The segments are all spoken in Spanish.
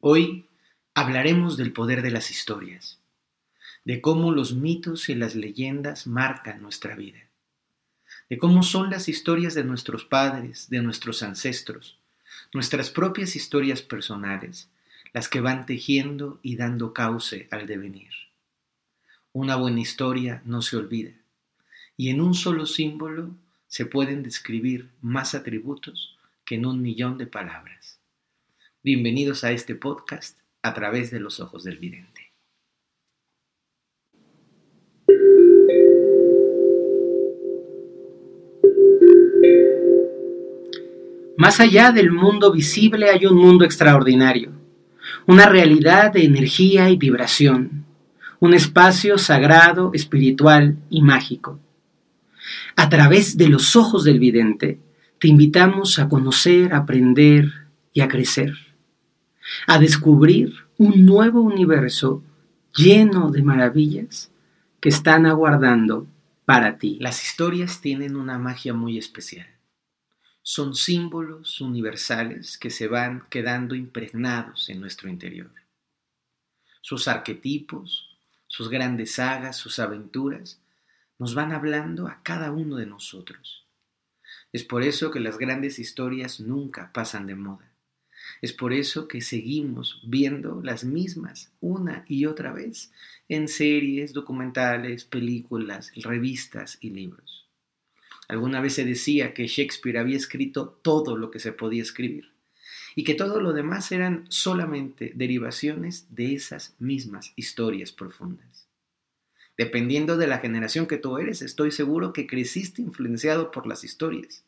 Hoy hablaremos del poder de las historias, de cómo los mitos y las leyendas marcan nuestra vida, de cómo son las historias de nuestros padres, de nuestros ancestros, nuestras propias historias personales, las que van tejiendo y dando cauce al devenir. Una buena historia no se olvida, y en un solo símbolo se pueden describir más atributos que en un millón de palabras. Bienvenidos a este podcast a través de los ojos del vidente. Más allá del mundo visible hay un mundo extraordinario, una realidad de energía y vibración, un espacio sagrado, espiritual y mágico. A través de los ojos del vidente, te invitamos a conocer, aprender y a crecer a descubrir un nuevo universo lleno de maravillas que están aguardando para ti. Las historias tienen una magia muy especial. Son símbolos universales que se van quedando impregnados en nuestro interior. Sus arquetipos, sus grandes sagas, sus aventuras, nos van hablando a cada uno de nosotros. Es por eso que las grandes historias nunca pasan de moda. Es por eso que seguimos viendo las mismas una y otra vez en series, documentales, películas, revistas y libros. Alguna vez se decía que Shakespeare había escrito todo lo que se podía escribir y que todo lo demás eran solamente derivaciones de esas mismas historias profundas. Dependiendo de la generación que tú eres, estoy seguro que creciste influenciado por las historias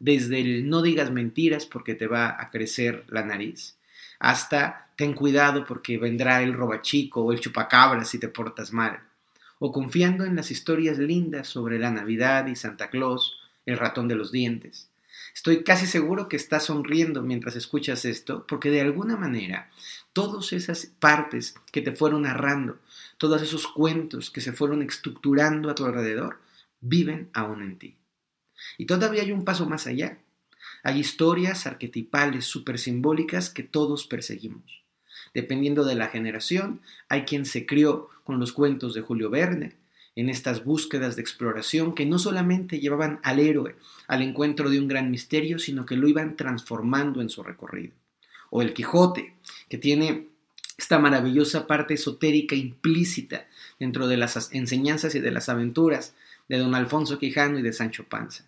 desde el no digas mentiras porque te va a crecer la nariz, hasta ten cuidado porque vendrá el robachico o el chupacabras si te portas mal, o confiando en las historias lindas sobre la Navidad y Santa Claus, el ratón de los dientes. Estoy casi seguro que estás sonriendo mientras escuchas esto, porque de alguna manera todas esas partes que te fueron narrando, todos esos cuentos que se fueron estructurando a tu alrededor, viven aún en ti. Y todavía hay un paso más allá. Hay historias arquetipales súper simbólicas que todos perseguimos. Dependiendo de la generación, hay quien se crió con los cuentos de Julio Verne, en estas búsquedas de exploración que no solamente llevaban al héroe al encuentro de un gran misterio, sino que lo iban transformando en su recorrido. O el Quijote, que tiene esta maravillosa parte esotérica implícita dentro de las enseñanzas y de las aventuras de don Alfonso Quijano y de Sancho Panza.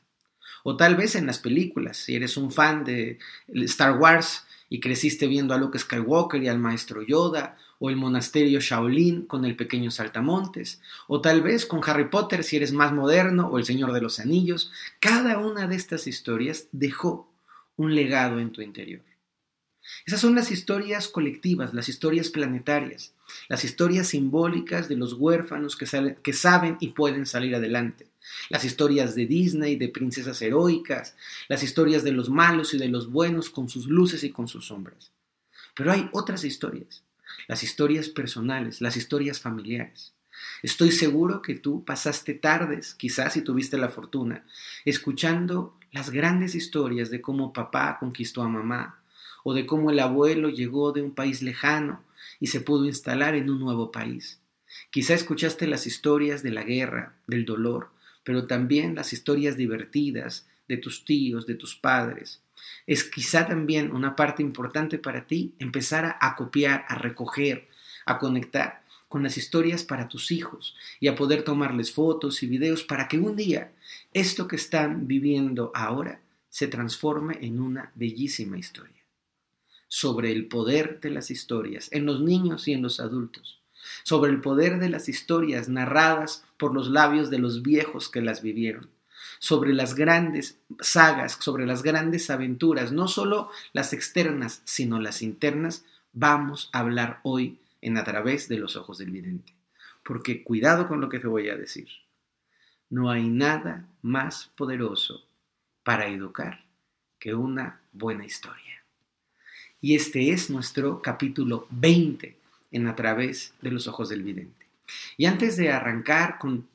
O tal vez en las películas, si eres un fan de Star Wars y creciste viendo a Luke Skywalker y al maestro Yoda, o el monasterio Shaolin con el pequeño Saltamontes, o tal vez con Harry Potter si eres más moderno, o el Señor de los Anillos, cada una de estas historias dejó un legado en tu interior. Esas son las historias colectivas, las historias planetarias, las historias simbólicas de los huérfanos que, saben y pueden salir adelante, las historias de Disney, de princesas heroicas, las historias de los malos y de los buenos con sus luces y con sus sombras. Pero hay otras historias, las historias personales, las historias familiares. Estoy seguro que tú pasaste tardes, quizás si tuviste la fortuna, escuchando las grandes historias de cómo papá conquistó a mamá, o de cómo el abuelo llegó de un país lejano y se pudo instalar en un nuevo país. Quizá escuchaste las historias de la guerra, del dolor, pero también las historias divertidas de tus tíos, de tus padres. Es quizá también una parte importante para ti empezar a, copiar, a recoger, a conectar con las historias para tus hijos y a poder tomarles fotos y videos para que un día esto que están viviendo ahora se transforme en una bellísima historia sobre el poder de las historias en los niños y en los adultos, sobre el poder de las historias narradas por los labios de los viejos que las vivieron, sobre las grandes sagas, sobre las grandes aventuras, no solo las externas, sino las internas, vamos a hablar hoy en a través de los ojos del vidente. Porque cuidado con lo que te voy a decir. No hay nada más poderoso para educar que una buena historia. Y este es nuestro capítulo 20 en A través de los ojos del vidente. Y antes de arrancar con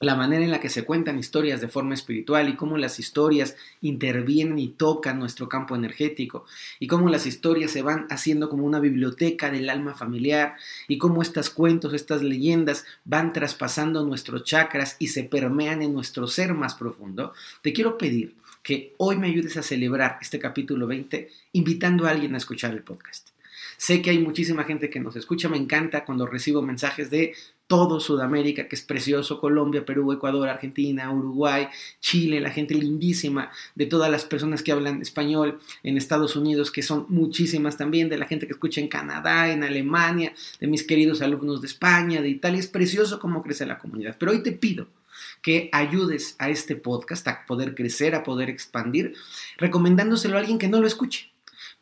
la manera en la que se cuentan historias de forma espiritual y cómo las historias intervienen y tocan nuestro campo energético y cómo las historias se van haciendo como una biblioteca del alma familiar y cómo estos cuentos, estas leyendas van traspasando nuestros chakras y se permean en nuestro ser más profundo, te quiero pedir que hoy me ayudes a celebrar este capítulo 20 invitando a alguien a escuchar el podcast. Sé que hay muchísima gente que nos escucha, me encanta cuando recibo mensajes de todo Sudamérica, que es precioso, Colombia, Perú, Ecuador, Argentina, Uruguay, Chile, la gente lindísima, de todas las personas que hablan español en Estados Unidos, que son muchísimas también, de la gente que escucha en Canadá, en Alemania, de mis queridos alumnos de España, de Italia, es precioso cómo crece la comunidad. Pero hoy te pido que ayudes a este podcast a poder crecer, a poder expandir, recomendándoselo a alguien que no lo escuche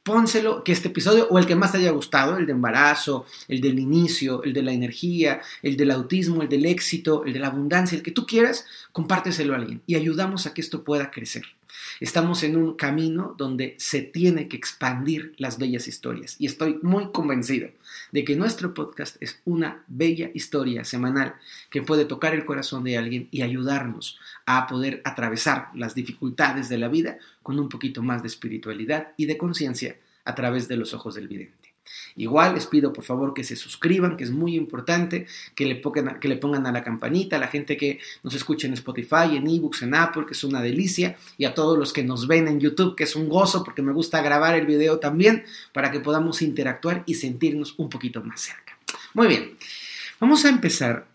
pónselo, que este episodio o el que más te haya gustado, el de embarazo, el del inicio, el de la energía, el del autismo, el del éxito, el de la abundancia, el que tú quieras, compárteselo a alguien y ayudamos a que esto pueda crecer. Estamos en un camino donde se tiene que expandir las bellas historias y estoy muy convencido de que nuestro podcast es una bella historia semanal que puede tocar el corazón de alguien y ayudarnos a poder atravesar las dificultades de la vida con un poquito más de espiritualidad y de conciencia a través de los ojos del vidente. Igual les pido por favor que se suscriban, que es muy importante, que le, pongan, a la campanita, a la gente que nos escucha en Spotify, en eBooks, en Apple, que es una delicia, y a todos los que nos ven en YouTube, que es un gozo porque me gusta grabar el video también, para que podamos interactuar y sentirnos un poquito más cerca. Muy bien, vamos a empezar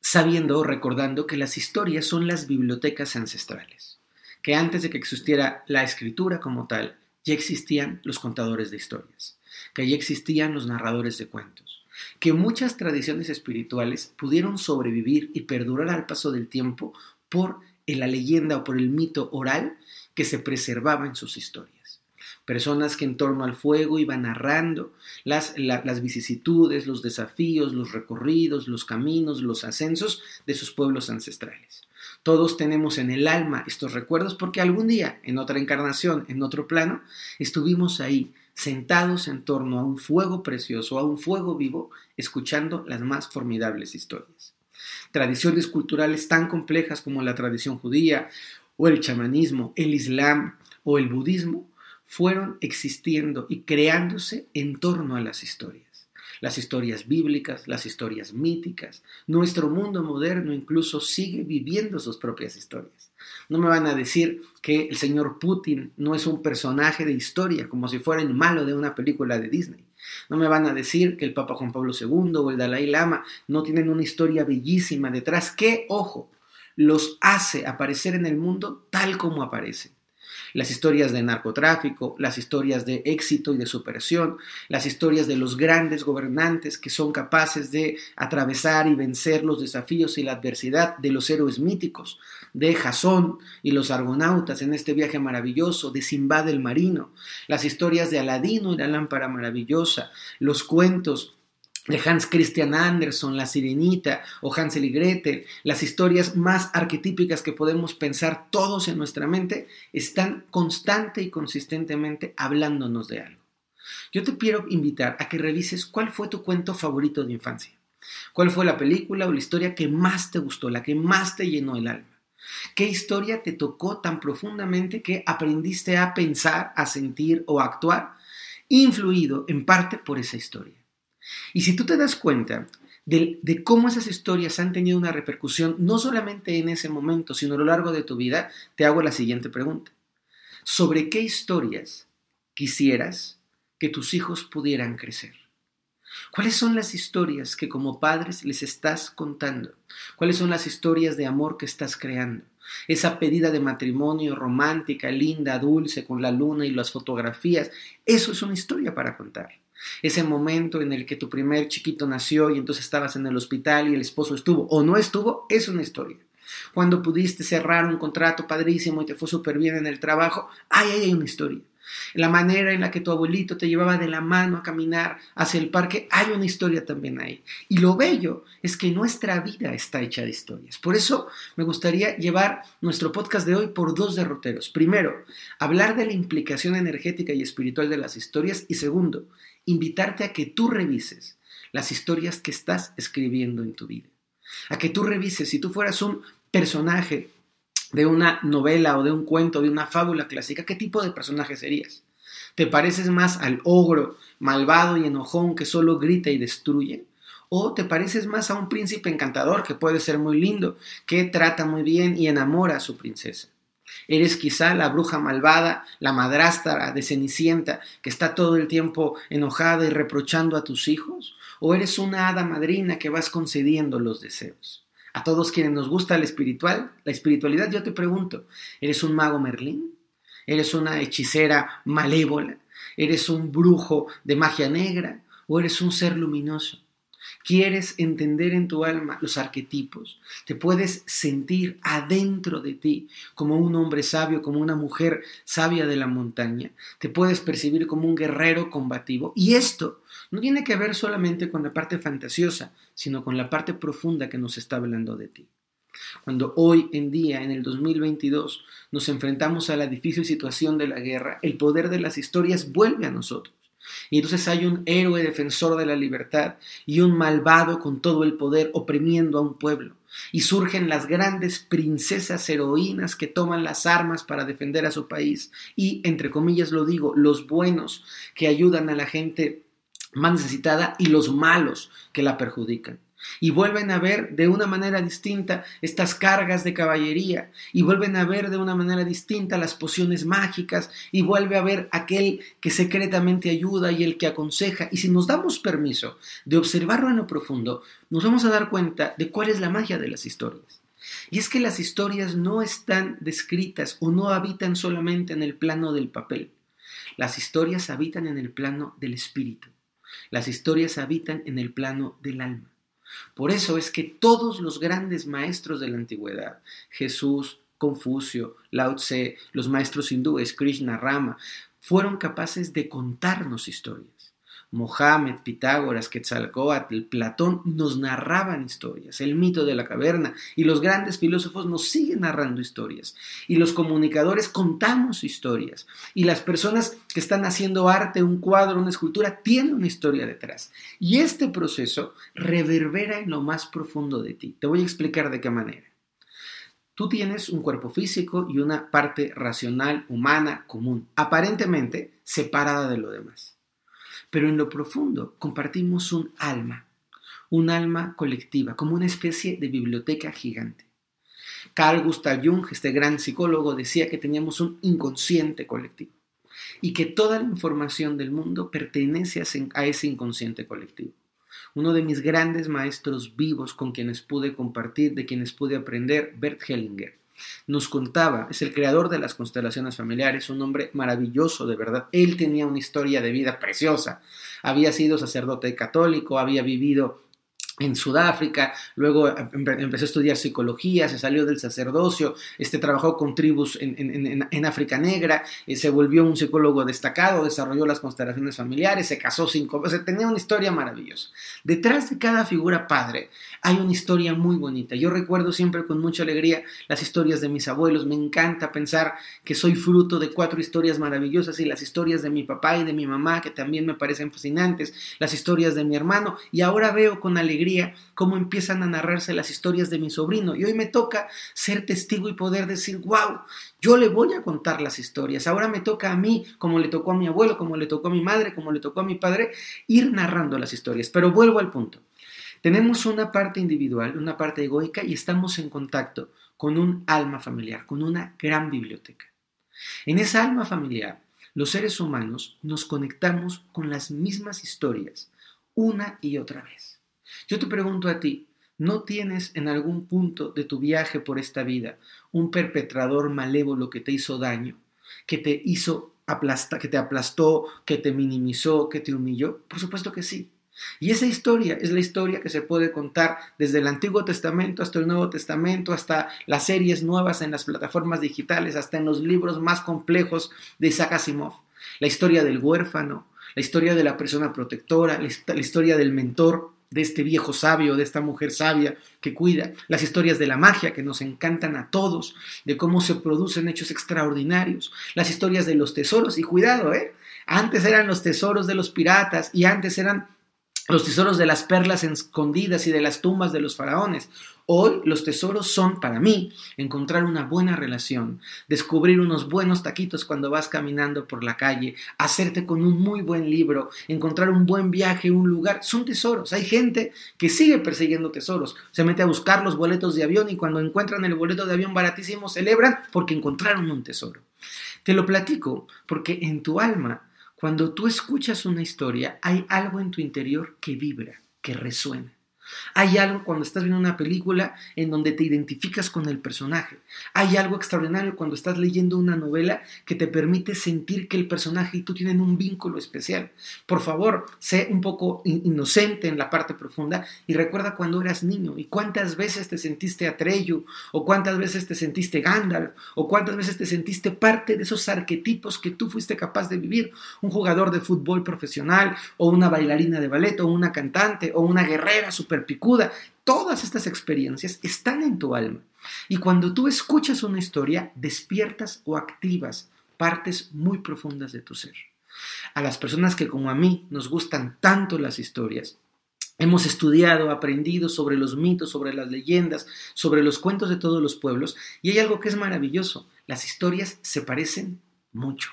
sabiendo o recordando que las historias son las bibliotecas ancestrales, que antes de que existiera la escritura como tal, ya existían los contadores de historias que allí existían los narradores de cuentos, que muchas tradiciones espirituales pudieron sobrevivir y perdurar al paso del tiempo por la leyenda o por el mito oral que se preservaba en sus historias. Personas que en torno al fuego iban narrando las, las vicisitudes, los desafíos, los recorridos, los caminos, los ascensos de sus pueblos ancestrales. Todos tenemos en el alma estos recuerdos porque algún día, en otra encarnación, en otro plano, estuvimos ahí sentados en torno a un fuego precioso, a un fuego vivo, escuchando las más formidables historias. Tradiciones culturales tan complejas como la tradición judía o el chamanismo, el islam o el budismo fueron existiendo y creándose en torno a las historias las historias bíblicas, las historias míticas. Nuestro mundo moderno incluso sigue viviendo sus propias historias. No me van a decir que el señor Putin no es un personaje de historia, como si fuera el malo de una película de Disney. No me van a decir que el Papa Juan Pablo II o el Dalai Lama no tienen una historia bellísima detrás que, ojo, los hace aparecer en el mundo tal como aparecen las historias de narcotráfico, las historias de éxito y de superación, las historias de los grandes gobernantes que son capaces de atravesar y vencer los desafíos y la adversidad de los héroes míticos, de Jasón y los argonautas en este viaje maravilloso, de Simbad el marino, las historias de Aladino y la lámpara maravillosa, los cuentos de Hans Christian Andersen, La Sirenita o Hansel y Gretel, las historias más arquetípicas que podemos pensar todos en nuestra mente, están constante y consistentemente hablándonos de algo. Yo te quiero invitar a que revises cuál fue tu cuento favorito de infancia. ¿Cuál fue la película o la historia que más te gustó, la que más te llenó el alma? ¿Qué historia te tocó tan profundamente que aprendiste a pensar, a sentir o a actuar, influido en parte por esa historia? Y si tú te das cuenta de, cómo esas historias han tenido una repercusión, no solamente en ese momento, sino a lo largo de tu vida, te hago la siguiente pregunta. ¿Sobre qué historias quisieras que tus hijos pudieran crecer? ¿Cuáles son las historias que como padres les estás contando? ¿Cuáles son las historias de amor que estás creando? Esa pedida de matrimonio romántica, linda, dulce, con la luna y las fotografías, eso es una historia para contar. Ese momento en el que tu primer chiquito nació y entonces estabas en el hospital y el esposo estuvo o no estuvo, es una historia. Cuando pudiste cerrar un contrato padrísimo y te fue súper bien en el trabajo, ahí hay una historia. La manera en la que tu abuelito te llevaba de la mano a caminar hacia el parque, hay una historia también ahí. Y lo bello es que nuestra vida está hecha de historias. Por eso me gustaría llevar nuestro podcast de hoy por dos derroteros. Primero, hablar de la implicación energética y espiritual de las historias. Y segundo, invitarte a que tú revises las historias que estás escribiendo en tu vida. a que tú revises si tú fueras un personaje de una novela o de un cuento, de una fábula clásica, ¿qué tipo de personaje serías? ¿Te pareces más al ogro malvado y enojón que solo grita y destruye? ¿O te pareces más a un príncipe encantador que puede ser muy lindo, que trata muy bien y enamora a su princesa? Eres quizá la bruja malvada, la madrastra de Cenicienta, que está todo el tiempo enojada y reprochando a tus hijos? ¿O eres una hada madrina que vas concediendo los deseos? A todos quienes nos gusta la espiritual, la espiritualidad, yo te pregunto, ¿eres un mago Merlín? ¿Eres una hechicera malévola? ¿Eres un brujo de magia negra? ¿O eres un ser luminoso? Quieres entender en tu alma los arquetipos. Te puedes sentir adentro de ti como un hombre sabio, como una mujer sabia de la montaña. Te puedes percibir como un guerrero combativo. Y esto no tiene que ver solamente con la parte fantasiosa, sino con la parte profunda que nos está hablando de ti. Cuando hoy en día, en el 2022, nos enfrentamos a la difícil situación de la guerra, el poder de las historias vuelve a nosotros. Y entonces hay un héroe defensor de la libertad y un malvado con todo el poder oprimiendo a un pueblo. Y surgen las grandes princesas heroínas que toman las armas para defender a su país. Y, entre comillas lo digo, los buenos que ayudan a la gente más necesitada y los malos que la perjudican y vuelven a ver de una manera distinta estas cargas de caballería y vuelven a ver de una manera distinta las pociones mágicas y vuelve a ver aquel que secretamente ayuda y el que aconseja y si nos damos permiso de observarlo en lo profundo nos vamos a dar cuenta de cuál es la magia de las historias. Y es que las historias no están descritas o no habitan solamente en el plano del papel. Las historias habitan en el plano del espíritu. Las historias habitan en el plano del alma. Por eso es que todos los grandes maestros de la antigüedad, Jesús, Confucio, Lao Tse, los maestros hindúes, Krishna, Rama, fueron capaces de contarnos historias. Mohammed, Pitágoras, Quetzalcóatl, Platón nos narraban historias, el mito de la caverna y los grandes filósofos nos siguen narrando historias y los comunicadores contamos historias y las personas que están haciendo arte, un cuadro, una escultura, tienen una historia detrás y este proceso reverbera en lo más profundo de ti. Te voy a explicar de qué manera. Tú tienes un cuerpo físico y una parte racional, humana, común, aparentemente separada de lo demás pero en lo profundo compartimos un alma, un alma colectiva, como una especie de biblioteca gigante. Carl Gustav Jung, este gran psicólogo, decía que teníamos un inconsciente colectivo y que toda la información del mundo pertenece a ese inconsciente colectivo. Uno de mis grandes maestros vivos con quienes pude compartir, de quienes pude aprender, Bert Hellinger, nos contaba, es el creador de las constelaciones familiares, un hombre maravilloso de verdad. Él tenía una historia de vida preciosa. Había sido sacerdote católico, había vivido en Sudáfrica, luego empezó a estudiar psicología, se salió del sacerdocio, este, trabajó con tribus en, África Negra, eh, se volvió un psicólogo destacado, desarrolló las constelaciones familiares, se casó cinco veces, tenía una historia maravillosa. Detrás de cada figura padre hay una historia muy bonita. Yo recuerdo siempre con mucha alegría las historias de mis abuelos, me encanta pensar que soy fruto de cuatro historias maravillosas y las historias de mi papá y de mi mamá, que también me parecen fascinantes, las historias de mi hermano, y ahora veo con alegría cómo empiezan a narrarse las historias de mi sobrino. Y hoy me toca ser testigo y poder decir, wow, yo le voy a contar las historias. Ahora me toca a mí, como le tocó a mi abuelo, como le tocó a mi madre, como le tocó a mi padre, ir narrando las historias. Pero vuelvo al punto. Tenemos una parte individual, una parte egoica y estamos en contacto con un alma familiar, con una gran biblioteca. En esa alma familiar, los seres humanos nos conectamos con las mismas historias una y otra vez. Yo te pregunto a ti, ¿no tienes en algún punto de tu viaje por esta vida un perpetrador malévolo que te hizo daño, que te hizo aplasta, que te aplastó, que te minimizó, que te humilló? Por supuesto que sí. Y esa historia es la historia que se puede contar desde el Antiguo Testamento hasta el Nuevo Testamento, hasta las series nuevas en las plataformas digitales, hasta en los libros más complejos de Isaac Asimov. La historia del huérfano, la historia de la persona protectora, la historia del mentor, de este viejo sabio, de esta mujer sabia que cuida, las historias de la magia que nos encantan a todos, de cómo se producen hechos extraordinarios, las historias de los tesoros, y cuidado, ¿eh? Antes eran los tesoros de los piratas y antes eran los tesoros de las perlas escondidas y de las tumbas de los faraones. Hoy los tesoros son para mí encontrar una buena relación, descubrir unos buenos taquitos cuando vas caminando por la calle, hacerte con un muy buen libro, encontrar un buen viaje, un lugar. Son tesoros. Hay gente que sigue persiguiendo tesoros. Se mete a buscar los boletos de avión y cuando encuentran el boleto de avión baratísimo celebran porque encontraron un tesoro. Te lo platico porque en tu alma cuando tú escuchas una historia, hay algo en tu interior que vibra, que resuena. Hay algo cuando estás viendo una película en donde te identificas con el personaje. Hay algo extraordinario cuando estás leyendo una novela que te permite sentir que el personaje y tú tienen un vínculo especial. Por favor, sé un poco inocente en la parte profunda y recuerda cuando eras niño y cuántas veces te sentiste Atreyu o cuántas veces te sentiste Gandalf o cuántas veces te sentiste parte de esos arquetipos que tú fuiste capaz de vivir. Un jugador de fútbol profesional o una bailarina de ballet o una cantante o una guerrera super picuda. Todas estas experiencias están en tu alma. Y cuando tú escuchas una historia, despiertas o activas partes muy profundas de tu ser. A las personas que como a mí nos gustan tanto las historias, Hemos estudiado, aprendido sobre los mitos, sobre las leyendas, sobre los cuentos de todos los pueblos, y hay algo que es maravilloso. Las historias se parecen mucho.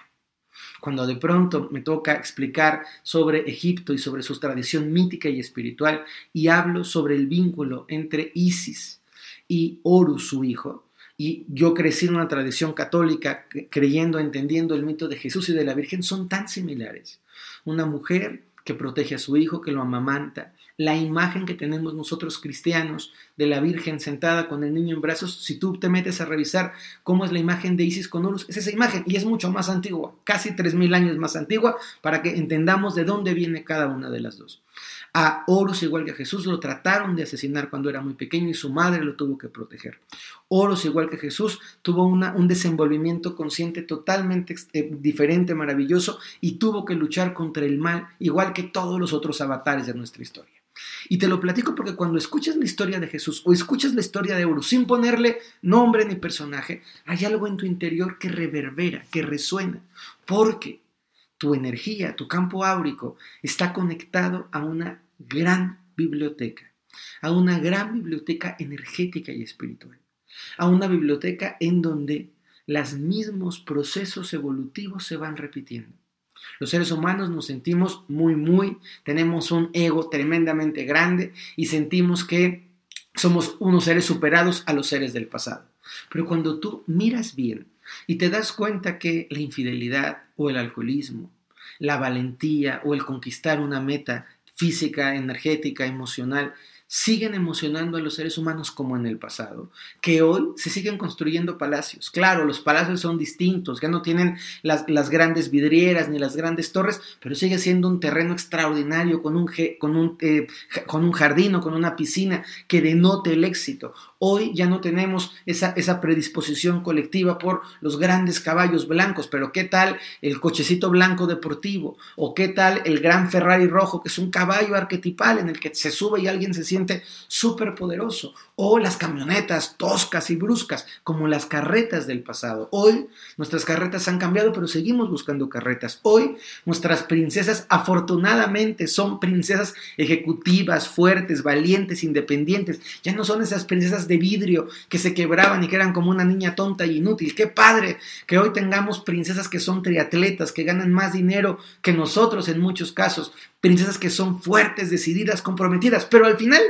Cuando de pronto me toca explicar sobre Egipto y sobre su tradición mítica y espiritual y hablo sobre el vínculo entre Isis y Horus, su hijo, y yo crecí en una tradición católica creyendo, entendiendo el mito de Jesús y de la Virgen, son tan similares. Una mujer que protege a su hijo, que lo amamanta, la imagen que tenemos nosotros cristianos de la Virgen sentada con el niño en brazos, si tú te metes a revisar cómo es la imagen de Isis con Horus, es esa imagen y es mucho más antigua, casi 3.000 años más antigua, para que entendamos de dónde viene cada una de las dos. A Horus, igual que a Jesús, lo trataron de asesinar cuando era muy pequeño y su madre lo tuvo que proteger. Horus, igual que Jesús, tuvo un desenvolvimiento consciente totalmente eh, diferente, maravilloso, y tuvo que luchar contra el mal, igual que todos los otros avatares de nuestra historia. Y te lo platico porque cuando escuchas la historia de Jesús o escuchas la historia de Horus sin ponerle nombre ni personaje, hay algo en tu interior que reverbera, que resuena, porque tu energía, tu campo áurico está conectado a una gran biblioteca, a una gran biblioteca energética y espiritual, a una biblioteca en donde los mismos procesos evolutivos se van repitiendo. Los seres humanos nos sentimos muy, muy, tenemos un ego tremendamente grande y sentimos que somos unos seres superados a los seres del pasado. Pero cuando tú miras bien y te das cuenta que la infidelidad o el alcoholismo, la valentía o el conquistar una meta física, energética, emocional, siguen emocionando a los seres humanos como en el pasado, que hoy se siguen construyendo palacios. Claro, los palacios son distintos, ya no tienen las, grandes vidrieras ni las grandes torres, pero sigue siendo un terreno extraordinario con un, con un, eh, con un jardín o con una piscina que denote el éxito. Hoy ya no tenemos esa, esa predisposición colectiva por los grandes caballos blancos, pero ¿qué tal el cochecito blanco deportivo? ¿O qué tal el gran Ferrari rojo, que es un caballo arquetipal en el que se sube y alguien se siente súper poderoso? O las camionetas toscas y bruscas, como las carretas del pasado. Hoy nuestras carretas han cambiado, pero seguimos buscando carretas. Hoy nuestras princesas afortunadamente son princesas ejecutivas, fuertes, valientes, independientes. Ya no son esas princesas de vidrio que se quebraban y que eran como una niña tonta y inútil. Qué padre que hoy tengamos princesas que son triatletas, que ganan más dinero que nosotros en muchos casos, princesas que son fuertes, decididas, comprometidas, pero al final,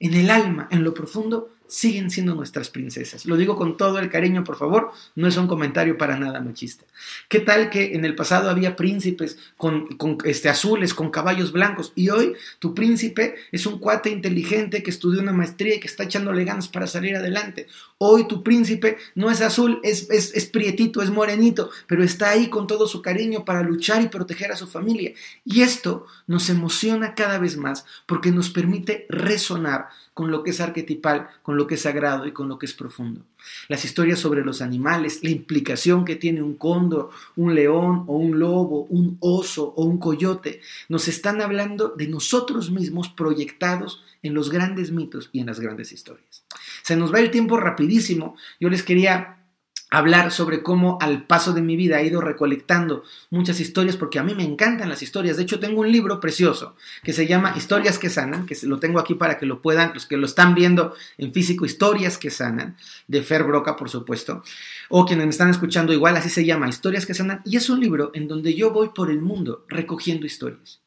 en el alma, en lo profundo, siguen siendo nuestras princesas. Lo digo con todo el cariño, por favor, no es un comentario para nada machista. ¿Qué tal que en el pasado había príncipes con, este, azules, con caballos blancos, y hoy tu príncipe es un cuate inteligente que estudió una maestría y que está echándole ganas para salir adelante? Hoy tu príncipe no es azul, es, es, es prietito, es morenito, pero está ahí con todo su cariño para luchar y proteger a su familia. Y esto nos emociona cada vez más porque nos permite resonar con lo que es arquetipal, con lo que es sagrado y con lo que es profundo. Las historias sobre los animales, la implicación que tiene un cóndor, un león o un lobo, un oso o un coyote, nos están hablando de nosotros mismos proyectados en los grandes mitos y en las grandes historias. Se nos va el tiempo rapidísimo. Yo les quería hablar sobre cómo al paso de mi vida he ido recolectando muchas historias porque a mí me encantan las historias. De hecho, tengo un libro precioso que se llama Historias que sanan, que lo tengo aquí para que lo puedan, los que lo están viendo en físico, Historias que sanan, de Fer Broca, por supuesto, o quienes me están escuchando igual, así se llama, Historias que sanan, y es un libro en donde yo voy por el mundo recogiendo historias.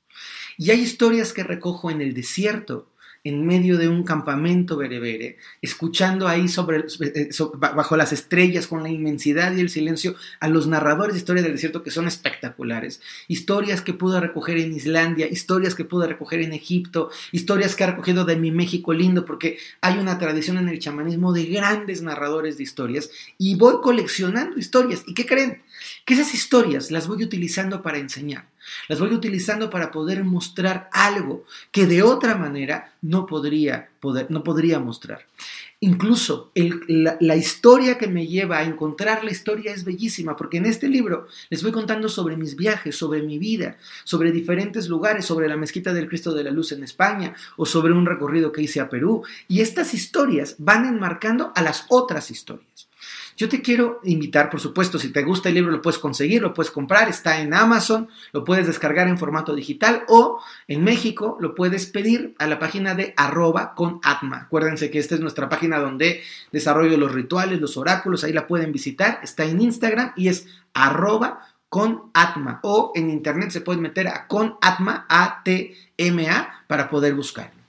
Y hay historias que recojo en el desierto, en medio de un campamento berebere, escuchando ahí eh, bajo las estrellas con la inmensidad y el silencio a los narradores de historias del desierto que son espectaculares. Historias que pude recoger en Islandia, historias que pude recoger en Egipto, historias que he recogido de mi México lindo, porque hay una tradición en el chamanismo de grandes narradores de historias y voy coleccionando historias. ¿Y qué creen? Que esas historias las voy utilizando para enseñar. Las voy utilizando para poder mostrar algo que de otra manera no podría, poder, no podría mostrar. Incluso la, historia que me lleva a encontrar la historia es bellísima, porque en este libro les voy contando sobre mis viajes, sobre mi vida, sobre diferentes lugares, sobre la mezquita del Cristo de la Luz en España o sobre un recorrido que hice a Perú. Y estas historias van enmarcando a las otras historias. Yo te quiero invitar, por supuesto, si te gusta el libro lo puedes conseguir, lo puedes comprar, está en Amazon, lo puedes descargar en formato digital o en México lo puedes pedir a la página de arroba con atma. Acuérdense que esta es nuestra página donde desarrollo los rituales, los oráculos, ahí la pueden visitar, está en Instagram y es arroba con atma o en internet se puede meter a con atma, A-T-M-A, para poder buscarlo.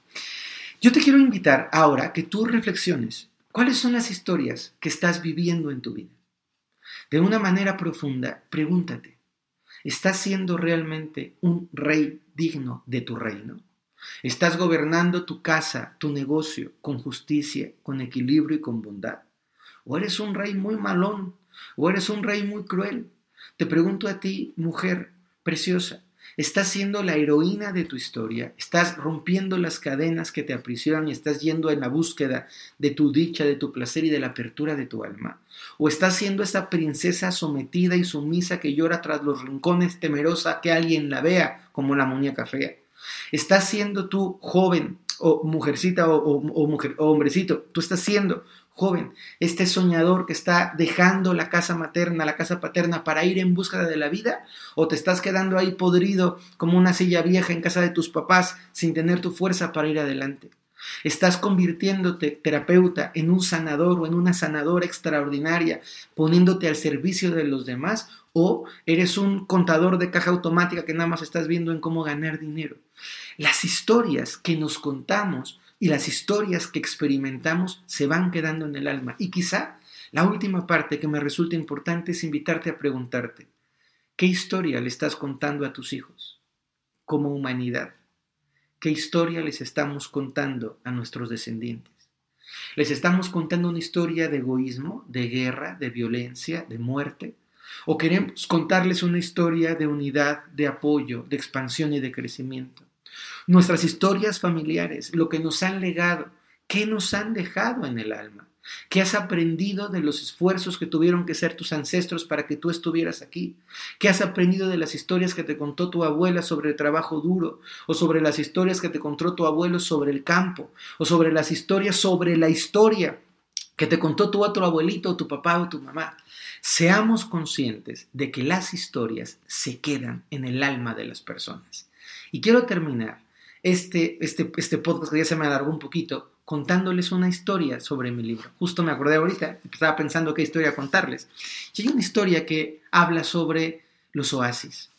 Yo te quiero invitar ahora que tú reflexiones ¿Cuáles son las historias que estás viviendo en tu vida? De una manera profunda, pregúntate, ¿estás siendo realmente un rey digno de tu reino? ¿Estás gobernando tu casa, tu negocio con justicia, con equilibrio y con bondad? ¿O eres un rey muy malón? ¿O eres un rey muy cruel? Te pregunto a ti, mujer preciosa, Estás siendo la heroína de tu historia, estás rompiendo las cadenas que te aprisionan y estás yendo en la búsqueda de tu dicha, de tu placer y de la apertura de tu alma. O estás siendo esa princesa sometida y sumisa que llora tras los rincones temerosa que alguien la vea como la muñeca fea. Estás siendo tú joven o mujercita o, mujer, o hombrecito, tú estás siendo joven, este soñador que está dejando la casa materna, la casa paterna para ir en búsqueda de la vida, o te estás quedando ahí podrido como una silla vieja en casa de tus papás sin tener tu fuerza para ir adelante. Estás convirtiéndote terapeuta en un sanador o en una sanadora extraordinaria, poniéndote al servicio de los demás, o eres un contador de caja automática que nada más estás viendo en cómo ganar dinero. Las historias que nos contamos y las historias que experimentamos se van quedando en el alma. Y quizá la última parte que me resulta importante es invitarte a preguntarte, ¿qué historia le estás contando a tus hijos como humanidad? ¿Qué historia les estamos contando a nuestros descendientes? ¿Les estamos contando una historia de egoísmo, de guerra, de violencia, de muerte? ¿O queremos contarles una historia de unidad, de apoyo, de expansión y de crecimiento? Nuestras historias familiares, lo que nos han legado, qué nos han dejado en el alma, qué has aprendido de los esfuerzos que tuvieron que ser tus ancestros para que tú estuvieras aquí, qué has aprendido de las historias que te contó tu abuela sobre el trabajo duro, o sobre las historias que te contó tu abuelo sobre el campo, o sobre las historias sobre la historia que te contó tu otro abuelito, o tu papá o tu mamá. Seamos conscientes de que las historias se quedan en el alma de las personas. Y quiero terminar este, este, este podcast que ya se me alargó un poquito contándoles una historia sobre mi libro. Justo me acordé ahorita, estaba pensando qué historia contarles. Y hay una historia que habla sobre los oasis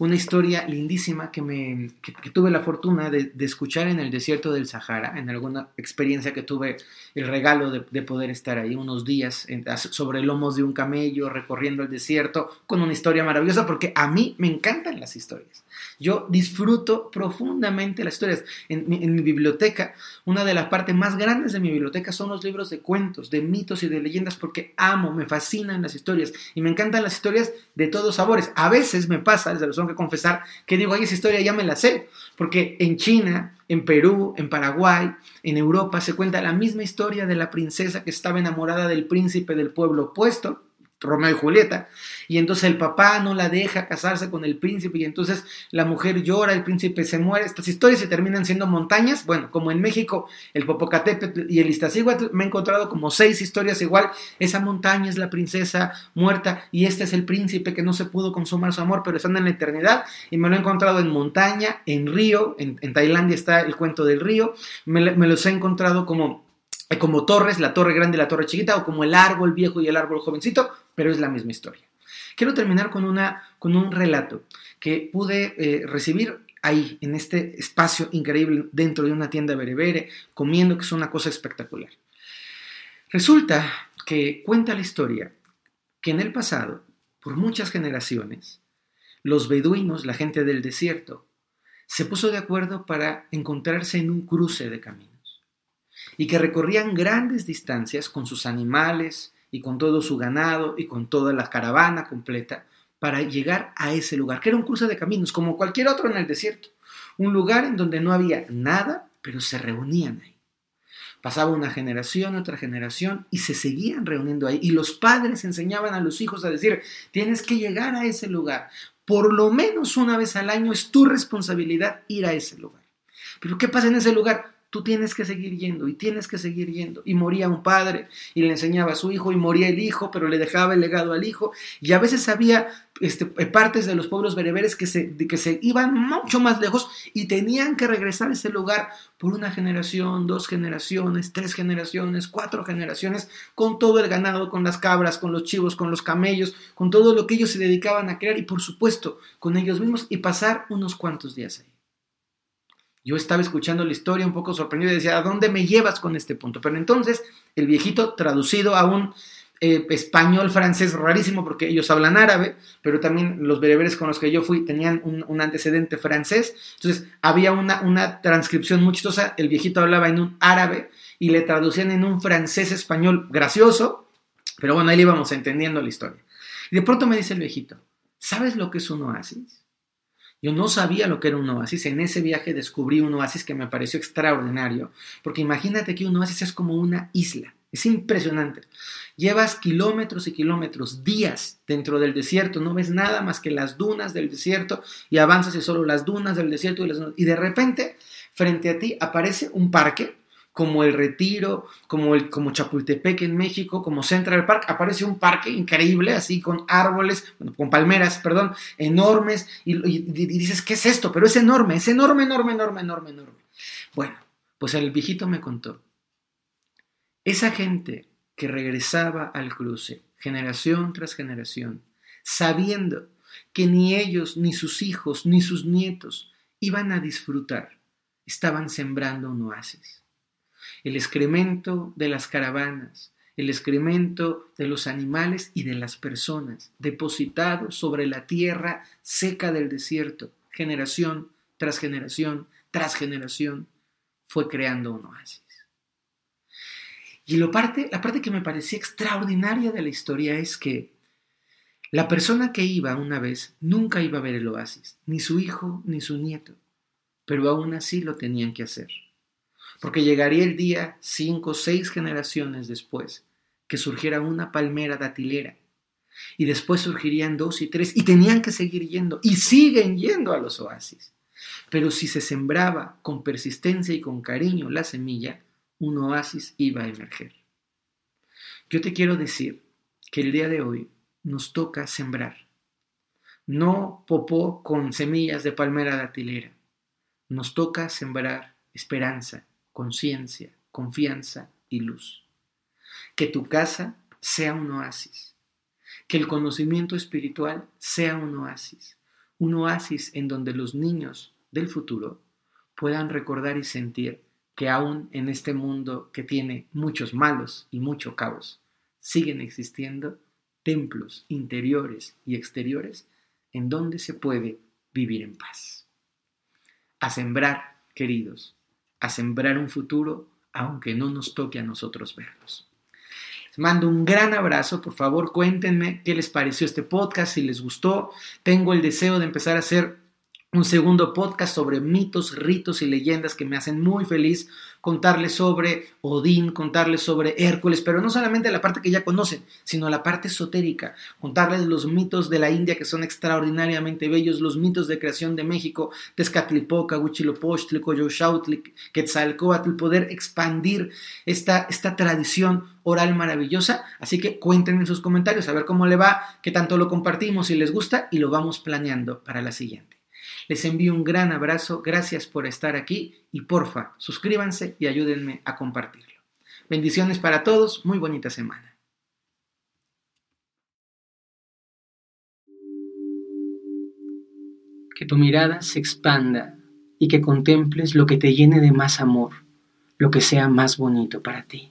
una historia lindísima que, me, que, tuve la fortuna de, escuchar en el desierto del Sahara, en alguna experiencia que tuve el regalo de, poder estar ahí unos días sobre lomos de un camello, recorriendo el desierto, con una historia maravillosa, porque a mí me encantan las historias. Yo disfruto profundamente las historias. En, en mi biblioteca, una de las partes más grandes de mi biblioteca son los libros de cuentos, de mitos y de leyendas, porque amo, me fascinan las historias y me encantan las historias de todos sabores. A veces me pasa, desde los que confesar que digo, ay, esa historia ya me la sé, porque en China, en Perú, en Paraguay, en Europa se cuenta la misma historia de la princesa que estaba enamorada del príncipe del pueblo opuesto, Romeo y Julieta, y entonces el papá no la deja casarse con el príncipe y entonces la mujer llora, el príncipe se muere, estas historias se terminan siendo montañas, bueno, como en México el Popocatépetl y el Iztaccíhuatl, me he encontrado como seis historias igual, esa montaña es la princesa muerta y este es el príncipe que no se pudo consumar su amor, pero están en la eternidad, y me lo he encontrado en montaña, en río, en, Tailandia está el cuento del río, me los he encontrado como como torres, la torre grande y la torre chiquita, o como el árbol viejo y el árbol jovencito, pero es la misma historia. Quiero terminar con, una, con un relato que pude eh, recibir ahí, en este espacio increíble, dentro de una tienda berebere, comiendo, que es una cosa espectacular. Resulta que cuenta la historia que en el pasado, por muchas generaciones, los beduinos, la gente del desierto, se puso de acuerdo para encontrarse en un cruce de caminos y que recorrían grandes distancias con sus animales y con todo su ganado y con toda la caravana completa para llegar a ese lugar, que era un cruce de caminos, como cualquier otro en el desierto, un lugar en donde no había nada, pero se reunían ahí. Pasaba una generación, otra generación, y se seguían reuniendo ahí. Y los padres enseñaban a los hijos a decir, tienes que llegar a ese lugar. Por lo menos una vez al año es tu responsabilidad ir a ese lugar. Pero ¿qué pasa en ese lugar? Tú tienes que seguir yendo y tienes que seguir yendo. Y moría un padre y le enseñaba a su hijo y moría el hijo, pero le dejaba el legado al hijo. Y a veces había este, partes de los pueblos bereberes que se, que se iban mucho más lejos y tenían que regresar a ese lugar por una generación, dos generaciones, tres generaciones, cuatro generaciones, con todo el ganado, con las cabras, con los chivos, con los camellos, con todo lo que ellos se dedicaban a crear y por supuesto con ellos mismos y pasar unos cuantos días ahí. Yo estaba escuchando la historia un poco sorprendido y decía, ¿a dónde me llevas con este punto? Pero entonces el viejito traducido a un eh, español francés rarísimo porque ellos hablan árabe, pero también los bereberes con los que yo fui tenían un, antecedente francés, entonces había una, una transcripción muy chistosa, el viejito hablaba en un árabe y le traducían en un francés español gracioso, pero bueno, ahí le íbamos entendiendo la historia. Y de pronto me dice el viejito, ¿sabes lo que es un oasis? Yo no sabía lo que era un oasis. En ese viaje descubrí un oasis que me pareció extraordinario, porque imagínate que un oasis es como una isla. Es impresionante. Llevas kilómetros y kilómetros, días dentro del desierto, no ves nada más que las dunas del desierto y avanzas y solo las dunas del desierto y, y de repente frente a ti aparece un parque como el Retiro, como, el, como Chapultepec en México, como Central Park, aparece un parque increíble, así con árboles, con palmeras, perdón, enormes, y, dices, ¿qué es esto? Pero es enorme, es enorme, enorme, enorme, enorme, enorme. Bueno, pues el viejito me contó, esa gente que regresaba al cruce, generación tras generación, sabiendo que ni ellos, ni sus hijos, ni sus nietos iban a disfrutar, estaban sembrando un oasis el excremento de las caravanas, el excremento de los animales y de las personas, depositado sobre la tierra seca del desierto, generación tras generación tras generación, fue creando un oasis. Y lo parte, la parte que me parecía extraordinaria de la historia es que la persona que iba una vez nunca iba a ver el oasis, ni su hijo ni su nieto, pero aún así lo tenían que hacer porque llegaría el día cinco o seis generaciones después que surgiera una palmera datilera y después surgirían dos y tres y tenían que seguir yendo y siguen yendo a los oasis. Pero si se sembraba con persistencia y con cariño la semilla, un oasis iba a emerger. Yo te quiero decir que el día de hoy nos toca sembrar. No popó con semillas de palmera datilera. Nos toca sembrar esperanza, conciencia, confianza y luz. Que tu casa sea un oasis. Que el conocimiento espiritual sea un oasis. Un oasis en donde los niños del futuro puedan recordar y sentir que aún en este mundo que tiene muchos malos y mucho caos, siguen existiendo templos interiores y exteriores en donde se puede vivir en paz. A sembrar, queridos, a sembrar un futuro, aunque no nos toque a nosotros verlos. Les mando un gran abrazo, por favor cuéntenme qué les pareció este podcast, si les gustó. Tengo el deseo de empezar a hacer un segundo podcast sobre mitos, ritos y leyendas que me hacen muy feliz contarles sobre Odín, contarles sobre Hércules, pero no solamente la parte que ya conocen, sino la parte esotérica, contarles los mitos de la India que son extraordinariamente bellos, los mitos de creación de México, Tezcatlipoca, Huitzilopochtli, Coyolxauhtli, Quetzalcóatl, poder expandir esta, esta tradición oral maravillosa, así que cuenten en sus comentarios a ver cómo le va, que tanto lo compartimos si les gusta y lo vamos planeando para la siguiente. Les envío un gran abrazo, gracias por estar aquí y porfa, suscríbanse y ayúdenme a compartirlo. Bendiciones para todos, muy bonita semana. Que tu mirada se expanda y que contemples lo que te llene de más amor, lo que sea más bonito para ti.